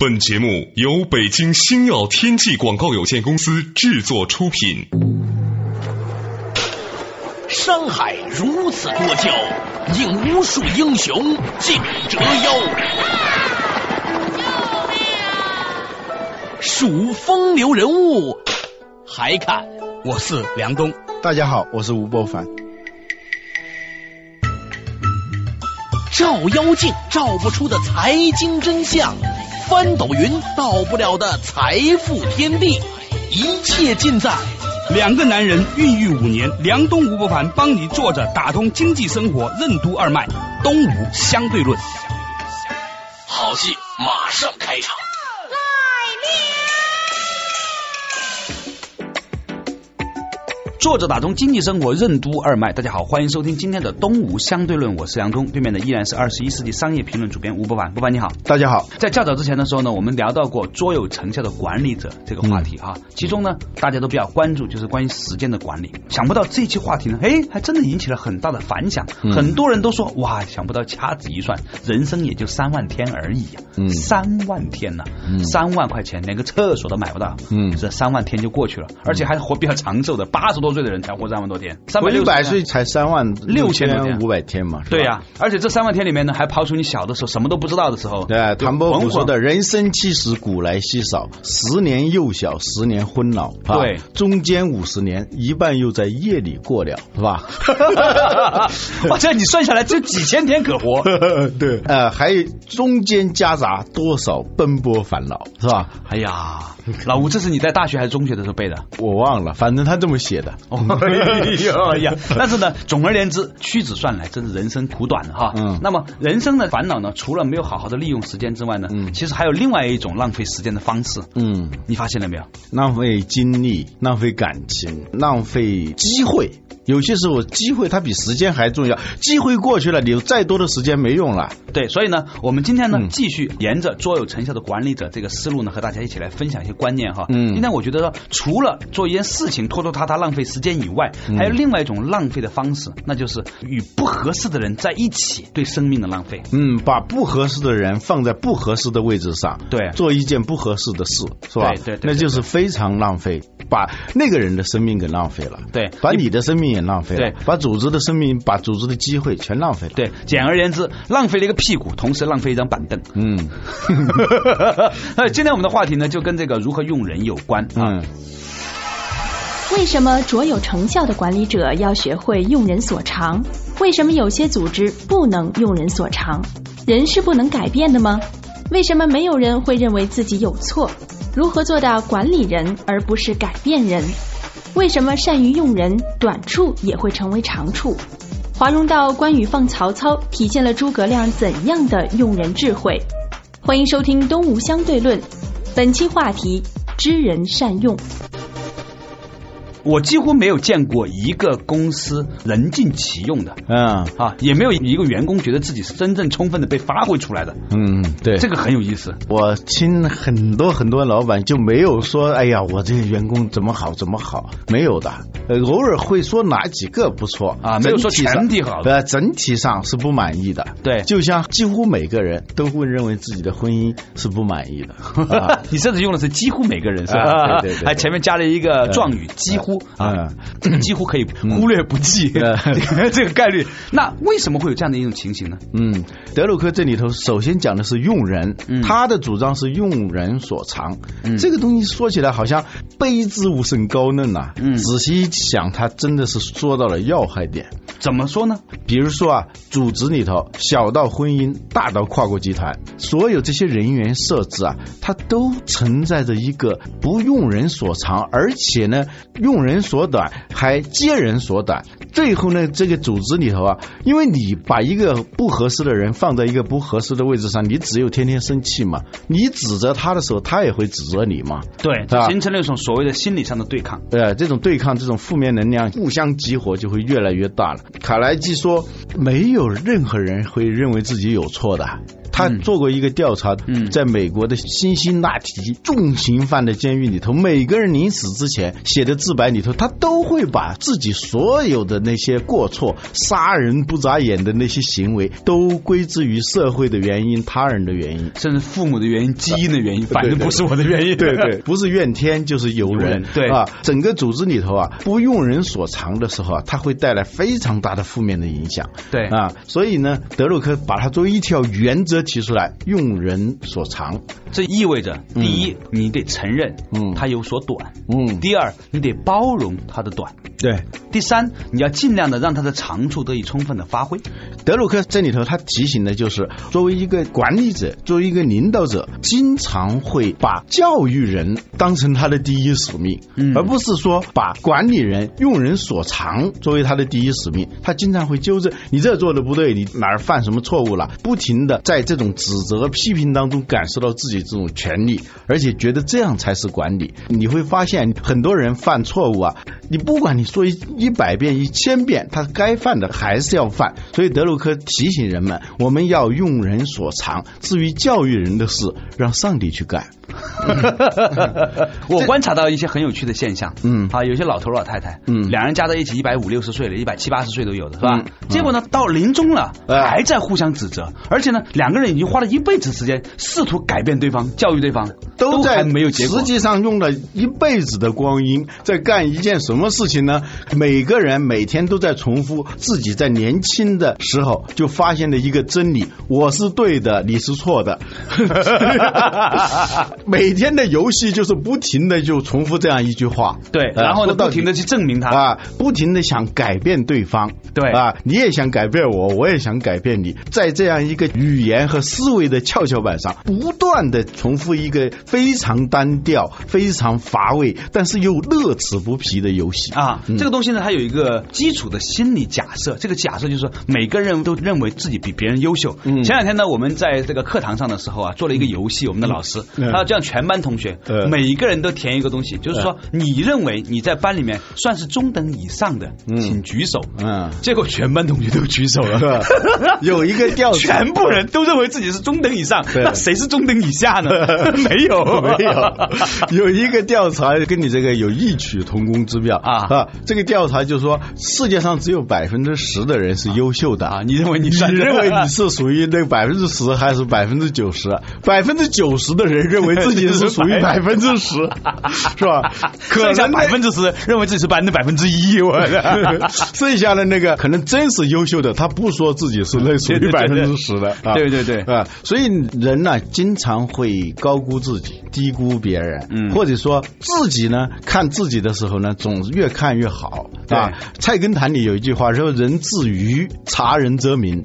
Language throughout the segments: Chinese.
本节目由北京星耀天际广告有限公司制作出品。山海如此多娇，引无数英雄竞折腰。数风流人物，还看我是梁东。大家好，我是吴伯凡。照妖镜照不出的财经真相。翻斗云到不了的财富天地，一切尽在两个男人孕育五年。梁东吴不凡帮你坐着打通经济生活任督二脉，东吴相对论，好戏马上开场。作者打通经济生活任督二脉，大家好，欢迎收听今天的东吴相对论，我是梁东，对面的依然是二十一世纪商业评论主编吴伯凡，伯凡你好，大家好。在较早之前的时候呢，我们聊到过卓有成效的管理者这个话题哈，其中呢大家都比较关注就是关于时间的管理，想不到这期话题呢，哎，还真的引起了很大的反响，很多人都说哇，想不到掐指一算，人生也就三万天而已呀，三万天呐，三万块钱连个厕所都买不到，嗯，这三万天就过去了，而且还活比较长寿的八十多。多岁的人才活三万多天，三百六百岁才三万六千五百天嘛？对呀，而且这三万天里面呢，还刨除你小的时候什么都不知道的时候。对，唐伯虎说的“人生七十古来稀少，十年幼小，十年昏老”。对，中间五十年，一半又在夜里过了，是吧？哇，这你算下来就几千天可活。对，呃，还有中间夹杂多少奔波烦恼，是吧？哎呀，老吴，这是你在大学还是中学的时候背的？我忘了，反正他这么写的。哎呀，但是呢，总而言之，屈指算来，真是人生苦短哈。嗯，那么人生的烦恼呢，除了没有好好的利用时间之外呢，嗯，其实还有另外一种浪费时间的方式。嗯，你发现了没有？浪费精力，浪费感情，浪费机会。有些时候，机会它比时间还重要。机会过去了，你有再多的时间没用了。对，所以呢，我们今天呢，继续沿着卓有成效的管理者这个思路呢，和大家一起来分享一些观念哈。嗯，今天我觉得说，除了做一件事情拖拖沓沓浪费时间以外，还有另外一种浪费的方式，那就是与不合适的人在一起，对生命的浪费。嗯，把不合适的人放在不合适的位置上，对，做一件不合适的事，是吧？对对，那就是非常浪费，把那个人的生命给浪费了。对，把你的生命也浪费了。对，把组织的生命，把组织的机会全浪费了。对，简而言之，浪费了一个屁股，同时浪费一张板凳。嗯，今天我们的话题呢，就跟这个如何用人有关啊。为什么卓有成效的管理者要学会用人所长？为什么有些组织不能用人所长？人是不能改变的吗？为什么没有人会认为自己有错？如何做到管理人而不是改变人？为什么善于用人，短处也会成为长处？华容道关羽放曹操，体现了诸葛亮怎样的用人智慧？欢迎收听《东吴相对论》，本期话题：知人善用。我几乎没有见过一个公司人尽其用的，嗯。啊，也没有一个员工觉得自己是真正充分的被发挥出来的，嗯，对，这个很有意思。我听很多很多老板就没有说，哎呀，我这个员工怎么好怎么好，没有的，偶尔会说哪几个不错啊，没有说全体好，呃，整体上是不满意的。对，就像几乎每个人都会认为自己的婚姻是不满意的，你甚至用的是几乎每个人是吧？对对对，还前面加了一个状语几乎。啊，这 个几乎可以忽略不计 这个概率。那为什么会有这样的一种情形呢？嗯，德鲁克这里头首先讲的是用人，他的主张是用人所长。这个东西说起来好像卑之无甚高论呐。嗯，仔细一想，他真的是说到了要害点。怎么说呢？比如说啊，组织里头小到婚姻，大到跨国集团，所有这些人员设置啊，它都存在着一个不用人所长，而且呢，用人所短，还接人所短。最后呢，这个组织里头啊，因为你把一个不合适的人放在一个不合适的位置上，你只有天天生气嘛。你指责他的时候，他也会指责你嘛。对，形成了一种所谓的心理上的对抗。对，这种对抗，这种负面能量互相激活，就会越来越大了。卡莱基说：“没有任何人会认为自己有错的。”他做过一个调查，嗯在美国的辛辛那提重刑犯的监狱里头，每个人临死之前写的自白里头，他都会把自己所有的那些过错、杀人不眨眼的那些行为，都归之于社会的原因、他人的原因。甚至父母的原因、基因的原因，反正不是我的原因。对对，不是怨天就是尤人 人，对啊，整个组织里头啊，不用人所长的时候啊，它会带来非常大的负面的影响。对啊，所以呢，德鲁克把它作为一条原则提出来，用人所长。这意味着，第一，你得承认，嗯。他有所短；嗯，第二，你得包容他的短；对，第三，你要尽量的让他的长处得以充分的发挥。德鲁克这里头他提醒的就是，作为一个管理者，作为一个领导者，经常会把教育人当成他的第一使命，嗯。而不是说把管理人用人所长作为他的第一使命。他经常会纠正你这做的不对，你哪儿犯什么错误了，不停的在这种指责、批评当中感受到自己这种权利，而且觉得这样才是管理。你会发现很多人犯错误啊，你不管你说一一百遍、一千遍，他该犯的还是要犯。所以德鲁克提醒人们，我们要用人所长，至于教育人的事，让上帝去干。我观察到一些很有趣的现象，嗯啊，有些老头老太太，嗯两人加在一起一百五六十岁了，一百七八十岁都有的，是吧？嗯结果呢，到临终了哎还在互相指责，而且呢，两个人已经花了一辈子时间试图改变对方、教育对方，都在还没有结果实。际上用了一辈子的光阴，在干一件什么事情呢？每个人每天都在重复自己在年轻的时候就发现的一个真理：我是对的，你是错的。每天的游戏就是不停的就重复这样一句话，对，呃然后呢，不停的去证明他。啊，不停的想改变对方，对啊，你也想改变我，我也想改变你，在这样一个语言和思维的跷跷板上，不断的重复一个非常单调、非常乏味，但是又乐此不疲的游戏。啊，嗯。这个东西呢，它有一个基础的心理假设。这个假设就是说，每个人都认为自己比别人优秀。嗯。前两天呢，我们在这个课堂上的时候啊，做了一个游戏，我们的老师嗯。他要让全班同学嗯每一个人都填一个东西，就是说你认为你在班里面算是中等以上的，嗯。请举手。嗯，结果全班同学都举手了。有一个调，全部人都认为自己是中等以上，对那谁是中等以下呢？没有，没有，有一个调查跟你这个有异曲同工之妙啊啊！这个调查就说，世界上只有百分之十的人是优秀的啊你认为你你认为你是属于那百分之十还是百分之九十？百分之九十的人认为自己是 属于百分之十，是吧？可能百分之十认为自己是班的百分之一，我的。剩下的那个可能真是优秀的，他不说自己是那属于百分之十的，对对啊，所以人呢经常会高估自己，低估别人，嗯。或者说自己呢看自己的时候呢，总是越看越好对。啊。菜根谭里有一句话说：“人自愚，察人则明；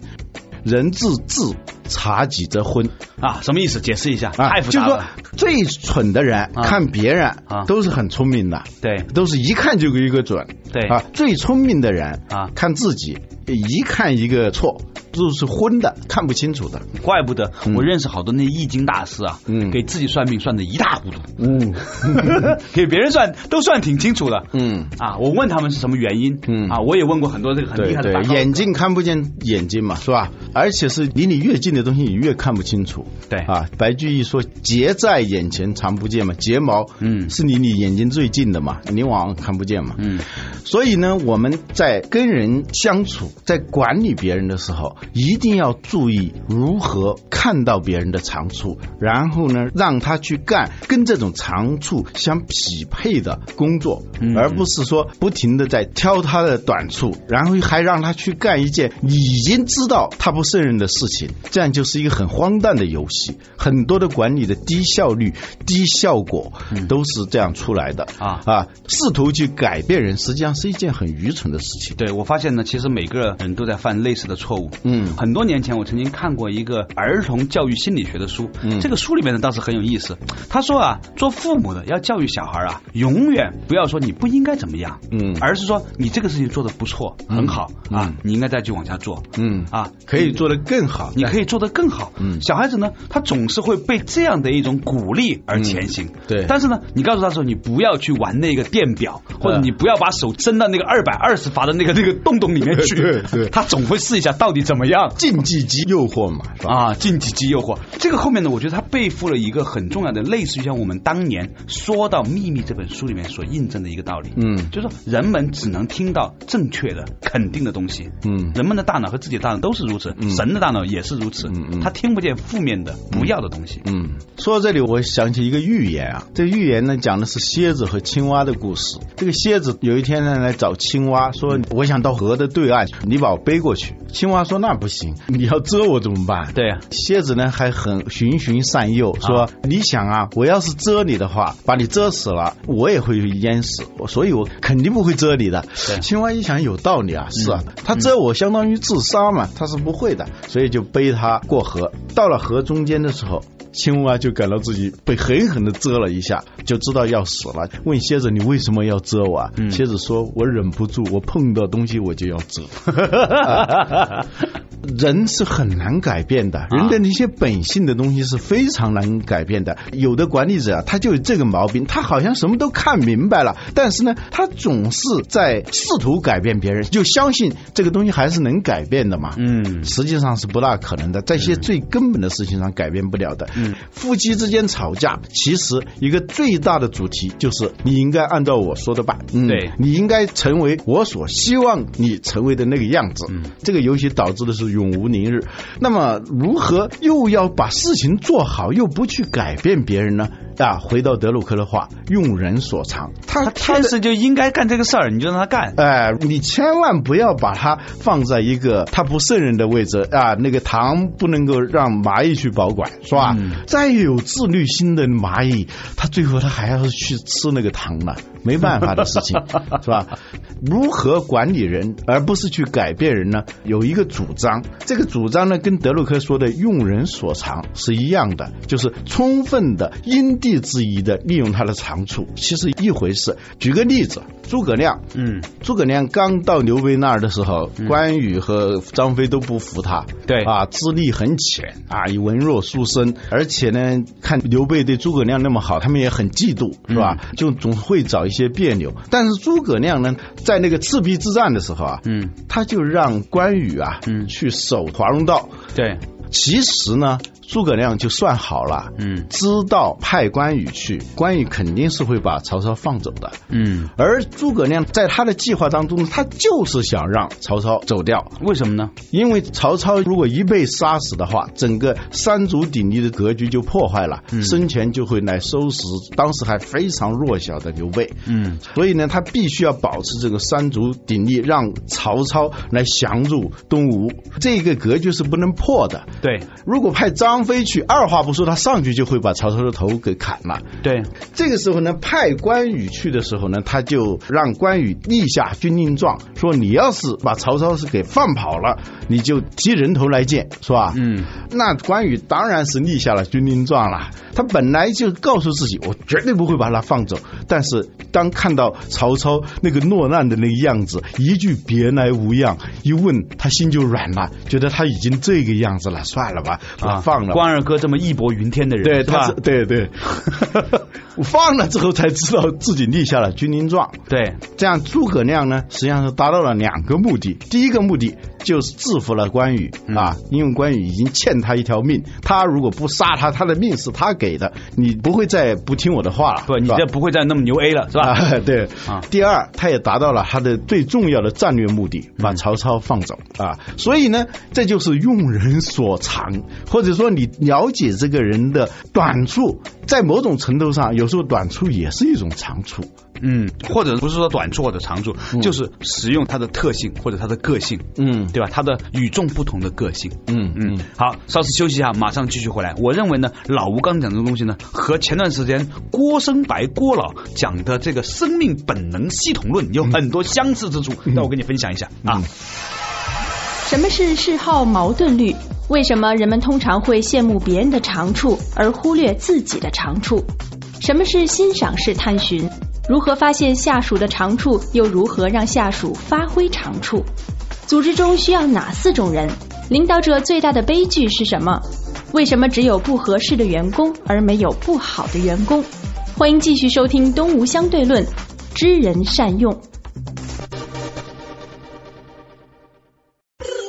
人自智，察己则昏。”啊，什么意思？解释一下，啊，就是说太复杂了。最蠢的人啊看别人啊都是很聪明的，对都是一看就有一个准。对啊，最聪明的人啊看自己一看一个错，都是昏的，看不清楚的。怪不得嗯我认识好多那易经大师啊，嗯给自己算命算的一塌糊涂，嗯 给别人算都算挺清楚的。嗯，啊，我问他们是什么原因，嗯啊，我也问过很多这个很厉害的眼睛看不见眼睛嘛，是吧？而且是离你越近的东西，你越看不清楚。对。啊，白居易说：“睫在眼前常不见嘛，睫毛嗯。是离你眼睛最近的嘛，你往往看不见嘛。嗯，所以呢，我们在跟人相处，在管理别人的时候，一定要注意如何看到别人的长处，然后呢，让他去干跟这种长处相匹配的工作，嗯。而不是说不停的在挑他的短处，然后还让他去干一件已经知道他不胜任的事情，这样就是一个很荒诞的游戏。很多的管理的低效率、低效果都是这样出来的啊啊！试图去改变人，实际上是一件很愚蠢的事情。对我发现呢，其实每个人都在犯类似的错误。嗯很多年前我曾经看过一个儿童教育心理学的书，嗯这个书里面呢倒是很有意思。他说啊，做父母的要教育小孩啊，永远不要说你不应该怎么样，嗯而是说你这个事情做的不错，很好啊嗯，你应该再去往下做。嗯啊，可以做得更好。你可以做得更好。嗯小孩子呢，他总是会被这样的一种鼓励而前行。嗯对但是呢，你告诉他说，你不要去玩那个电表，或者嗯你不要把手伸到那个二百二十伏的那个那个洞洞里面去。对对他总会试一下到底怎么么样？禁忌机诱惑嘛，是吧？啊，禁忌机诱惑，这个后面呢，我觉得他背负了一个很重要的，类似于像我们当年说到《秘密》这本书里面所印证的一个道理。嗯就是说人们只能听到正确的、肯定的东西。嗯人们的大脑和自己的大脑都是如此，神的大脑也是如此。嗯嗯他听不见负面的、不要的东西。嗯，说到这里，我想起一个寓言啊。这个寓言呢，讲的是蝎子和青蛙的故事。这个蝎子有一天呢，来找青蛙说：“我想到河的对岸，你把我背过去。”青蛙说：“那不行，你要蛰我怎么办？”对呀蝎子呢还很循循善诱，说：“你想啊，我要是蛰你的话，把你蛰死了，我也会淹死，所以我肯定不会蛰你的。”青蛙一想有道理啊，是啊，他蛰我相当于自杀嘛，他是不会的，所以就背他过河。到了河中间的时候。青蛙就感到自己被狠狠的蛰了一下，就知道要死了。问蝎子：“你为什么要蛰我啊？”蝎子说：“我忍不住，我碰到东西我就要蛰。啊 人是很难改变的，人的那些本性的东西是非常难改变的。有的管理者啊，他就有这个毛病，他好像什么都看明白了，但是呢，他总是在试图改变别人，就相信这个东西还是能改变的嘛。嗯实际上是不大可能的，在一些最根本的事情上改变不了的。嗯，夫妻之间吵架，其实一个最大的主题就是你应该按照我说的办，嗯对你应该成为我所希望你成为的那个样子。嗯，这个游戏导致的是永无宁日。那么，如何又要把事情做好，又不去改变别人呢？啊，回到德鲁克的话，用人所长，他他天的生就应该干这个事儿，你就让他干。哎，你千万不要把他放在一个他不胜任的位置啊！那个糖不能够让蚂蚁去保管，是吧？嗯再有自律心的蚂蚁，他最后他还要去吃那个糖呢，没办法的事情，是吧？如何管理人，而不是去改变人呢？有一个主张，这个主张呢，跟德鲁克说的“用人所长”是一样的，就是充分的因地制宜的利用他的长处，其实一回事。举个例子，诸葛亮，嗯，诸葛亮刚到刘备那儿的时候，关羽和张飞都不服他，对啊，资历很浅啊，以文弱书生，而且呢，看刘备对诸葛亮那么好，他们也很嫉妒，是吧？就总会找一些别扭。但是诸葛亮呢，在那个赤壁之战的时候啊，嗯，他就让关羽啊，嗯去守华容道。对，其实呢，诸葛亮就算好了，嗯知道派关羽去，关羽肯定是会把曹操放走的。嗯，而诸葛亮在他的计划当中，他就是想让曹操走掉，为什么呢？因为曹操如果一被杀死的话，整个三足鼎立的格局就破坏了，生前就会来收拾当时还非常弱小的刘备。嗯所以呢，他必须要保持这个三足鼎立，让曹操来降入东吴，这个格局是不能破的。对如果派张飞去，二话不说，他上去就会把曹操的头给砍了。对，这个时候呢，派关羽去的时候呢，他就让关羽立下军令状，说你要是把曹操是给放跑了，你就提人头来见，是吧？嗯，那关羽当然是立下了军令状了。他本来就告诉自己，我绝对不会把他放走。但是当看到曹操那个落难的那个样子，一句别来无恙，一问他心就软了，觉得他已经这个样子了，算了吧，啊放了。关二哥这么义薄云天的人，对，是吧？对对，我 放了之后才知道自己立下了军令状。对，这样诸葛亮呢，实际上是达到了两个目的。第一个目的就是制服了关羽、啊，因为关羽已经欠他一条命，他如果不杀他，他的命是他给的，你不会再不听我的话了，不，你是吧这不会再那么牛 A 了，是吧？啊，对啊第二，他也达到了他的最重要的战略目的，把曹操放走啊。所以呢，这就是用人所长，或者说你了解这个人的短处，在某种程度上，有时候短处也是一种长处。嗯，或者不是说短处或者长处，就是使用它的特性或者它的个性，嗯对吧？它的与众不同的个性。嗯嗯，好，稍事休息一下，马上继续回来。我认为呢，老吴刚讲这个东西呢，和前段时间郭生白郭老讲的这个生命本能系统论有很多相似之处，那我跟你分享一下啊。什么是嗜好矛盾律？为什么人们通常会羡慕别人的长处，而忽略自己的长处？什么是欣赏式探寻？如何发现下属的长处，又如何让下属发挥长处？组织中需要哪四种人？领导者最大的悲剧是什么？为什么只有不合适的员工，而没有不好的员工？欢迎继续收听《东吴相对论》，知人善用。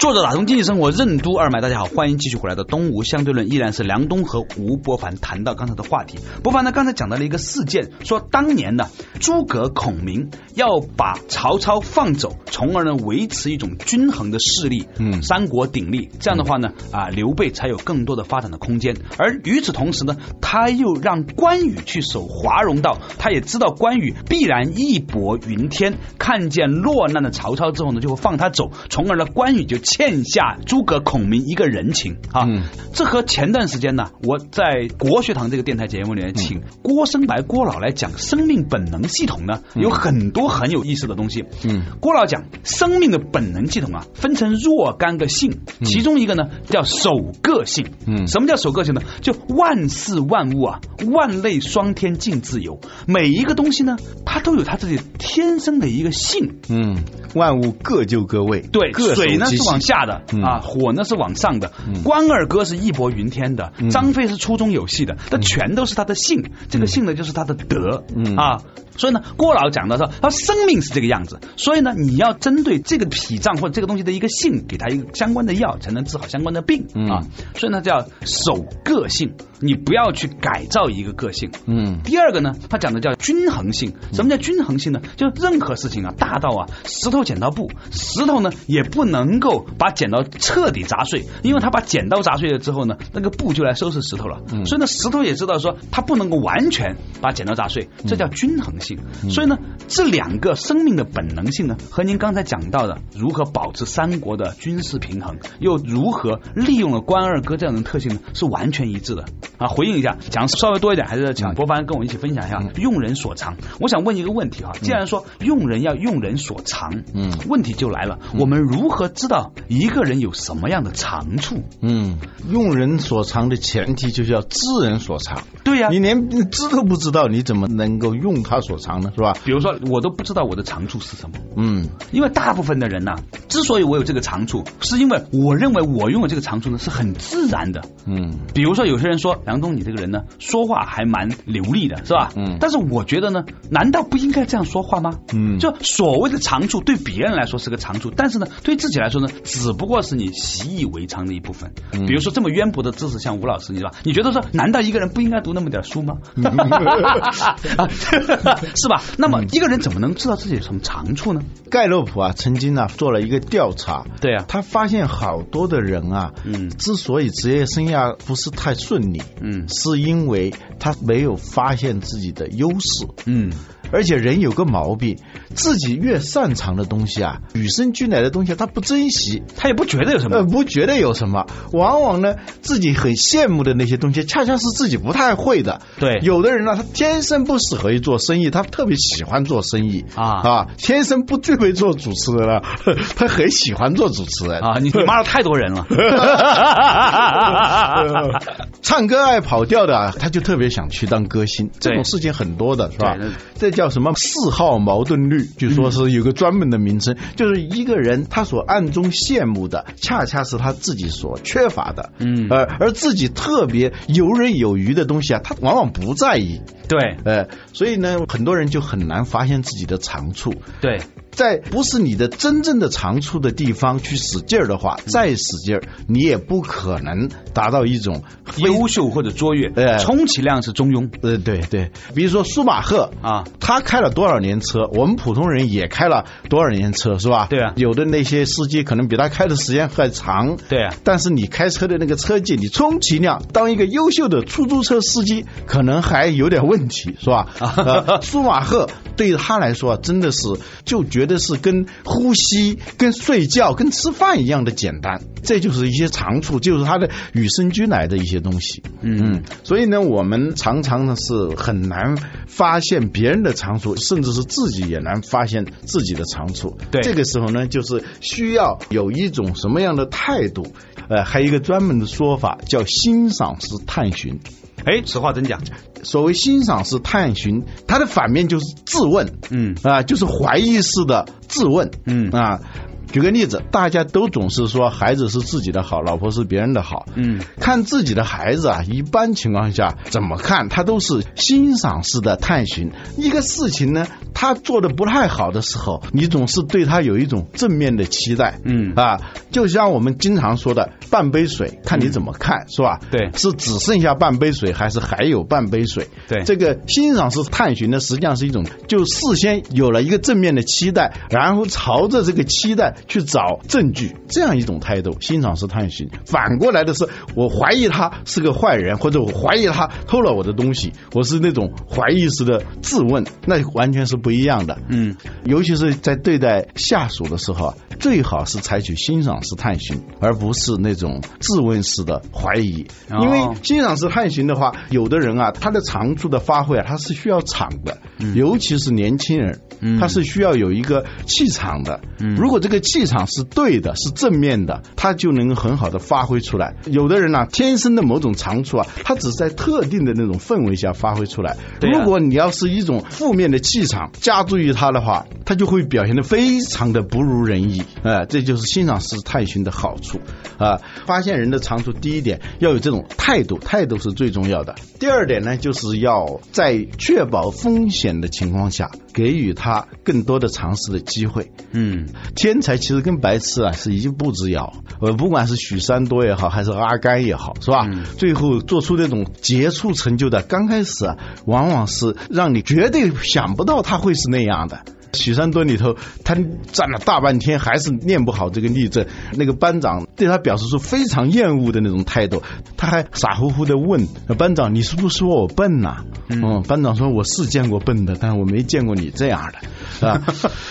作者打通经济生活任督二脉，大家好，欢迎继续回来的东吴相对论，依然是梁东和吴伯凡谈到刚才的话题。伯凡呢，刚才讲到了一个事件，说当年呢，诸葛孔明要把曹操放走，从而呢维持一种均衡的势力，嗯三国鼎立。这样的话呢，啊，刘备才有更多的发展的空间。而与此同时呢，他又让关羽去守华容道，他也知道关羽必然义薄云天，看见落难的曹操之后呢，就会放他走，从而呢，关羽就欠下诸葛孔明一个人情啊。嗯这和前段时间呢，我在国学堂这个电台节目里面请郭生白郭老来讲生命本能系统呢，有很多很有意思的东西。嗯，郭老讲生命的本能系统啊，分成若干个性，其中一个呢叫守个性。嗯什么叫守个性呢？就万事万物啊，万类双天竞自由，每一个东西呢，它都有它自己天生的一个性。嗯，万物各就各位，对，各水呢是其性往下的、嗯啊，火呢是往上的。关二哥是义薄云天的，嗯张飞是粗中有细的，那全都是他的性，这个性呢就是他的德、嗯啊。所以呢，郭老讲的说，他生命是这个样子，所以呢，你要针对这个脾脏或者这个东西的一个性，给他一个相关的药，才能治好相关的病、嗯啊。所以呢，叫守个性，你不要去改造一个个性。嗯第二个呢，他讲的叫均衡性。什么叫均衡性呢？就任何事情啊，大到啊石头剪刀布，石头呢也不能够把剪刀彻底砸碎，因为他把剪刀砸碎了之后呢，那个布就来收拾石头了。嗯所以呢，石头也知道说他不能够完全把剪刀砸碎，这叫均衡性。所以呢，这两个生命的本能性呢，和您刚才讲到的如何保持三国的军事平衡，又如何利用了关二哥这样的特性呢，是完全一致的啊。回应一下，讲稍微多一点，还是请博凡跟我一起分享一下用人所长。我想问一个问题哈，既然说用人要用人所长，嗯问题就来了，我们如何知道一个人有什么样的长处？嗯，用人所长的前提就是要知人所长。对呀、你连知都不知道，你怎么能够用他所长呢？是吧？比如说，我都不知道我的长处是什么。嗯因为大部分的人呐、之所以我有这个长处，是因为我认为我拥有这个长处呢是很自然的。嗯比如说，有些人说梁东，你这个人呢，说话还蛮流利的，是吧？嗯但是我觉得呢，难道不应该这样说话吗？嗯就所谓的长处，对别人来说是个长处，但是呢，对自己来说呢，只不过是你习以为常的一部分。嗯比如说这么渊博的知识，像吴老师，你知道？你觉得说，难道一个人不应该读那么点书吗？啊是吧？那么一个人怎么能知道自己有什么长处呢？盖洛普啊，曾经啊做了一个调查，对啊他发现好多的人啊，嗯之所以职业生涯不是太顺利，嗯是因为他没有发现自己的优势。嗯而且人有个毛病，自己越擅长的东西啊，与生俱来的东西，他不珍惜，他也不觉得有什么呃，。不觉得有什么。往往呢，自己很羡慕的那些东西，恰恰是自己不太会的。对有的人呢，他天生不适合于做生意，他特别喜欢做生意啊啊，天生不具备做主持人了，他很喜欢做主持人啊，你你骂了太多人了。唱歌爱跑调的啊，他就特别想去当歌星，这种事情很多的是吧？这叫什么四号矛盾律？据说是有个专门的名称，就是一个人他所暗中羡慕的，恰恰是他自己所缺乏的。嗯而而自己特别游刃有余的东西啊，他往往不在意。对呃，所以呢，很多人就很难发现自己的长处。对，在不是你的真正的长处的地方去使劲儿的话，再使劲儿，你也不可能达到一种优秀或者卓越，呃充其量是中庸呃，对对，比如说舒马赫啊。他开了多少年车？我们普通人也开了多少年车，是吧？对啊有的那些司机可能比他开的时间还长。对啊但是你开车的那个车技，你充其量当一个优秀的出租车司机，可能还有点问题，是吧？呃舒马赫对于他来说啊，真的是就觉得是跟呼吸、跟睡觉、跟吃饭一样的简单，这就是一些长处，就是他的与生俱来的一些东西。嗯，所以呢，我们常常呢是很难发现别人的长处，甚至是自己也难发现自己的长处。对这个时候呢，就是需要有一种什么样的态度？呃，还有一个专门的说法叫欣赏式探寻。哎，此话怎讲？所谓欣赏式探寻，它的反面就是质问。嗯啊，就是怀疑式的质问。嗯啊。举个例子，大家都总是说孩子是自己的好，老婆是别人的好。嗯，看自己的孩子啊，一般情况下怎么看，他都是欣赏式的探寻。一个事情呢，他做的不太好的时候，你总是对他有一种正面的期待。嗯啊，就像我们经常说的，半杯水，看你怎么看，是吧？对是只剩下半杯水，还是还有半杯水？对这个欣赏式探寻呢，实际上是一种就事先有了一个正面的期待，然后朝着这个期待去找证据，这样一种态度，欣赏式探寻。反过来的是，我怀疑他是个坏人，或者我怀疑他偷了我的东西，我是那种怀疑式的质问，那完全是不一样的。嗯，尤其是在对待下属的时候啊，最好是采取欣赏式探寻，而不是那种质问式的怀疑。哦因为欣赏式探寻的话，有的人啊，他的长处的发挥啊，他是需要场的，尤其是年轻人，嗯他是需要有一个气场的。嗯如果这个气场是对的，是正面的，他就能很好的发挥出来。有的人呢、天生的某种长处啊，他只是在特定的那种氛围下发挥出来。啊如果你要是一种负面的气场加注于他的话，他就会表现得非常的不如人意。哎、这就是欣赏式探寻的好处啊！发现人的长处，第一点要有这种态度，态度是最重要的。第二点呢，就是要在确保风险的情况下，给予他更多的尝试的机会。嗯，天才其实跟白痴啊是一步之遥。呃，不管是许三多也好，还是阿甘也好，是吧？最后做出那种杰出成就的，刚开始啊，往往是让你绝对想不到他会是那样的。许三多里头，他站了大半天，还是念不好这个立正。那个班长对他表示出非常厌恶的那种态度，他还傻乎乎的问班长：“你是不是说我笨呐、嗯，班长说：“我是见过笨的，但我没见过你这样的是吧。”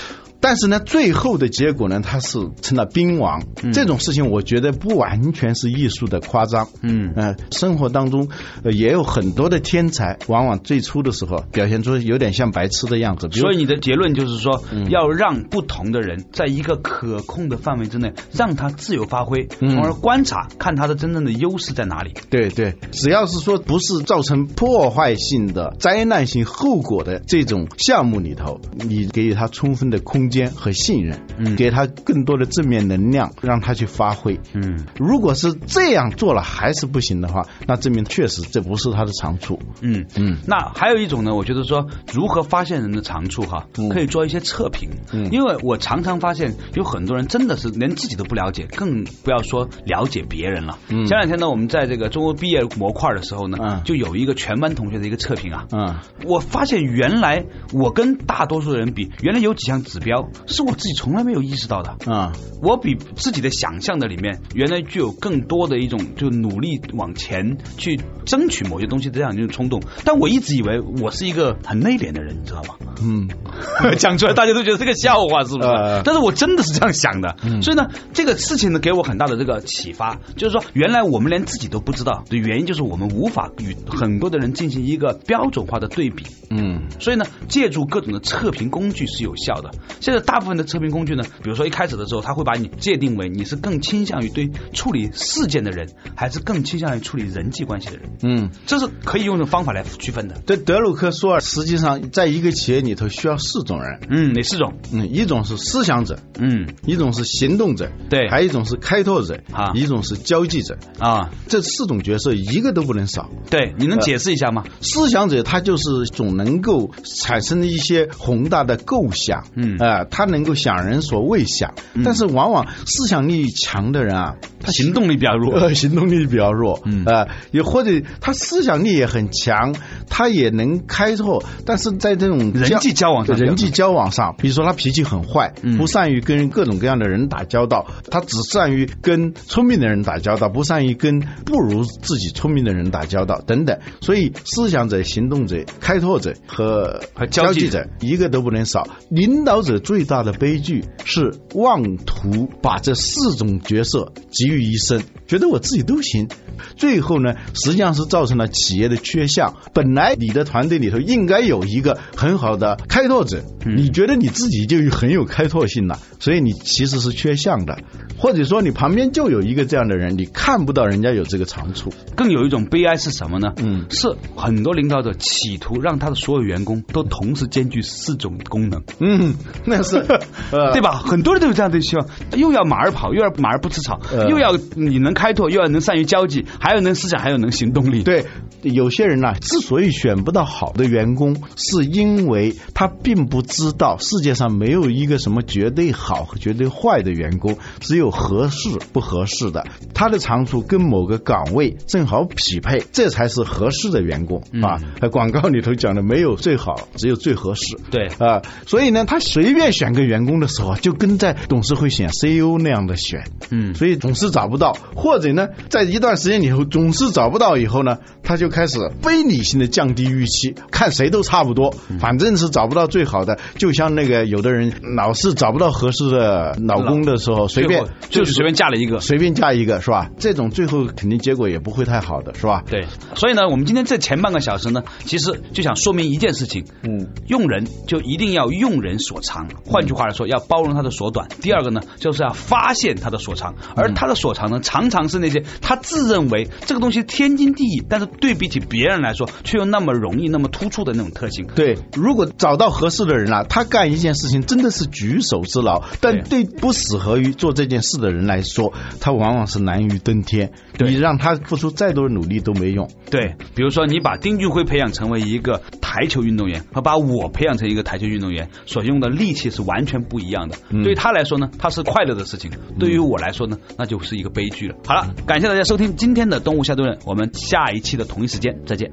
但是呢，最后的结果呢，他是成了兵王。这种事情，我觉得不完全是艺术的夸张。嗯呃，生活当中、呃、也有很多的天才，往往最初的时候表现出有点像白痴的样子。所以你的结论就是说，要让不同的人在一个可控的范围之内，让他自由发挥，嗯从而观察，看他的真正的优势在哪里。对对，只要是说不是造成破坏性的灾难性后果的这种项目里头，你给予他充分的空间和信任，嗯给他更多的正面能量，让他去发挥。嗯如果是这样做了还是不行的话，那证明确实这不是他的长处。嗯嗯那还有一种呢，我觉得说如何发现人的长处哈，可以做一些测评。嗯因为我常常发现有很多人真的是连自己都不了解，更不要说了解别人了。嗯前两天呢，我们在这个中国毕业模块的时候呢，嗯就有一个全班同学的一个测评啊。嗯我发现原来我跟大多数人比，原来有几项指标是我自己从来没有意识到的。啊我比自己的想象的里面，原来具有更多的一种就努力往前去争取某些东西的这样一种冲动。但我一直以为我是一个很内敛的人，你知道吗？嗯 讲出来大家都觉得是个笑话，是不是？呃但是我真的是这样想的。嗯所以呢，这个事情呢给我很大的这个启发，就是说原来我们连自己都不知道的原因，就是我们无法与很多的人进行一个标准化的对比。嗯所以呢，借助各种的测评工具是有效的。现在大部分的测评工具呢，比如说一开始的时候，他会把你界定为你是更倾向于对处理事件的人，还是更倾向于处理人际关系的人，嗯，这是可以用的方法来区分的。对德鲁克说，实际上在一个企业里头需要四种人，嗯，哪四种？嗯，一种是思想者，嗯。一种是行动者，对。还有一种是开拓者，啊。一种是交际者，啊，这四种角色一个都不能少。对，你能解释一下吗？思想者他就是总能够产生一些宏大的构想，嗯。啊、他能够想人所未想，但是往往思想力强的人啊，他行动力比较弱。呃，行动力比较弱，嗯呃，也或者他思想力也很强，他也能开拓，但是在这种人际交往上人际交往上，比如说他脾气很坏，嗯不善于跟各种各样的人打交道，他只善于跟聪明的人打交道，不善于跟不如自己聪明的人打交道等等。所以，思想者、行动者、开拓者和和交际者一个都不能少。领导者最大的悲剧是妄图把这四种角色集于一身，觉得我自己都行。最后呢，实际上是造成了企业的缺项。本来你的团队里头应该有一个很好的开拓者，你觉得你自己就很有开拓性了，所以你其实是缺项的，或者说你旁边就有一个这样的人，你看不到人家有这个长处。更有一种悲哀是什么呢？嗯是很多领导者企图让他的所有员工都同时兼具四种功能。嗯，那是 呃对吧？很多人都有这样的希望，又要马儿跑，又要马儿不吃草，呃又要你能开拓，又要能善于交际，还要能思想，还要能行动力。对，有些人呢、之所以选不到好的员工，是因为他并不知道世界上没有一个什么绝对好和绝对坏的员工，只有合适不合适的。他的长处跟某个岗位正好匹配，这才是合适的员工、嗯啊。呃广告里头讲的没有最好，只有最合适。对啊、所以呢，他随便选个员工的时候，就跟在董事会选 CEO 那样的选。嗯所以总是找不到，或者呢，在一段时间以后总是找不到以后呢，他就开始非理性的降低预期，看谁都差不多，反正是找不到最好的。就像那个有的人老是找不到合适的老公的时候，随便就是随便嫁了一个。随便嫁一个是吧？这种最后肯定结果也不会太好的是吧？对，所以呢，我们今天这前半个小时呢，其实就想说明一件事情：嗯，用人就一定要用人所长。换句话来说，要包容他的所短。第二个呢，就是要发现他的所长，而他的所长呢，常常是那些他自认为这个东西天经地义，但是对比起别人来说，却又那么容易、那么突出的那种特性。对，如果找到合适的人了、他干一件事情真的是举手之劳，但对不适合于做这件事的人来说，他往往是难于登天。你让他付出再多的努力都没用。对，比如说你把丁俊晖培养成为一个台球运动员，和把我培养成一个台球运动员，所用的力气是完全不一样的。嗯对于他来说呢，他是快乐的事情；对于我来说呢，那就是一个悲剧了。好了，感谢大家收听今天的《动物下对论》，我们下一期的同一时间再见。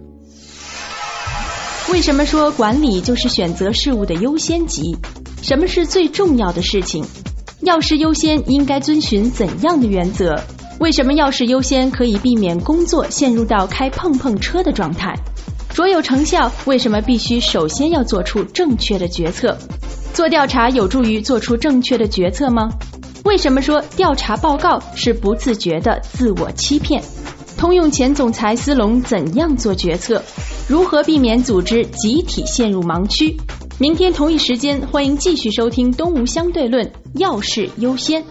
为什么说管理就是选择事物的优先级？什么是最重要的事情？要事优先应该遵循怎样的原则？为什么要事优先可以避免工作陷入到开碰碰车的状态？卓有成效为什么必须首先要做出正确的决策？做调查有助于做出正确的决策吗？为什么说调查报告是不自觉的自我欺骗？通用前总裁斯隆怎样做决策？如何避免组织集体陷入盲区？明天同一时间，欢迎继续收听《东吴相对论》，要事优先。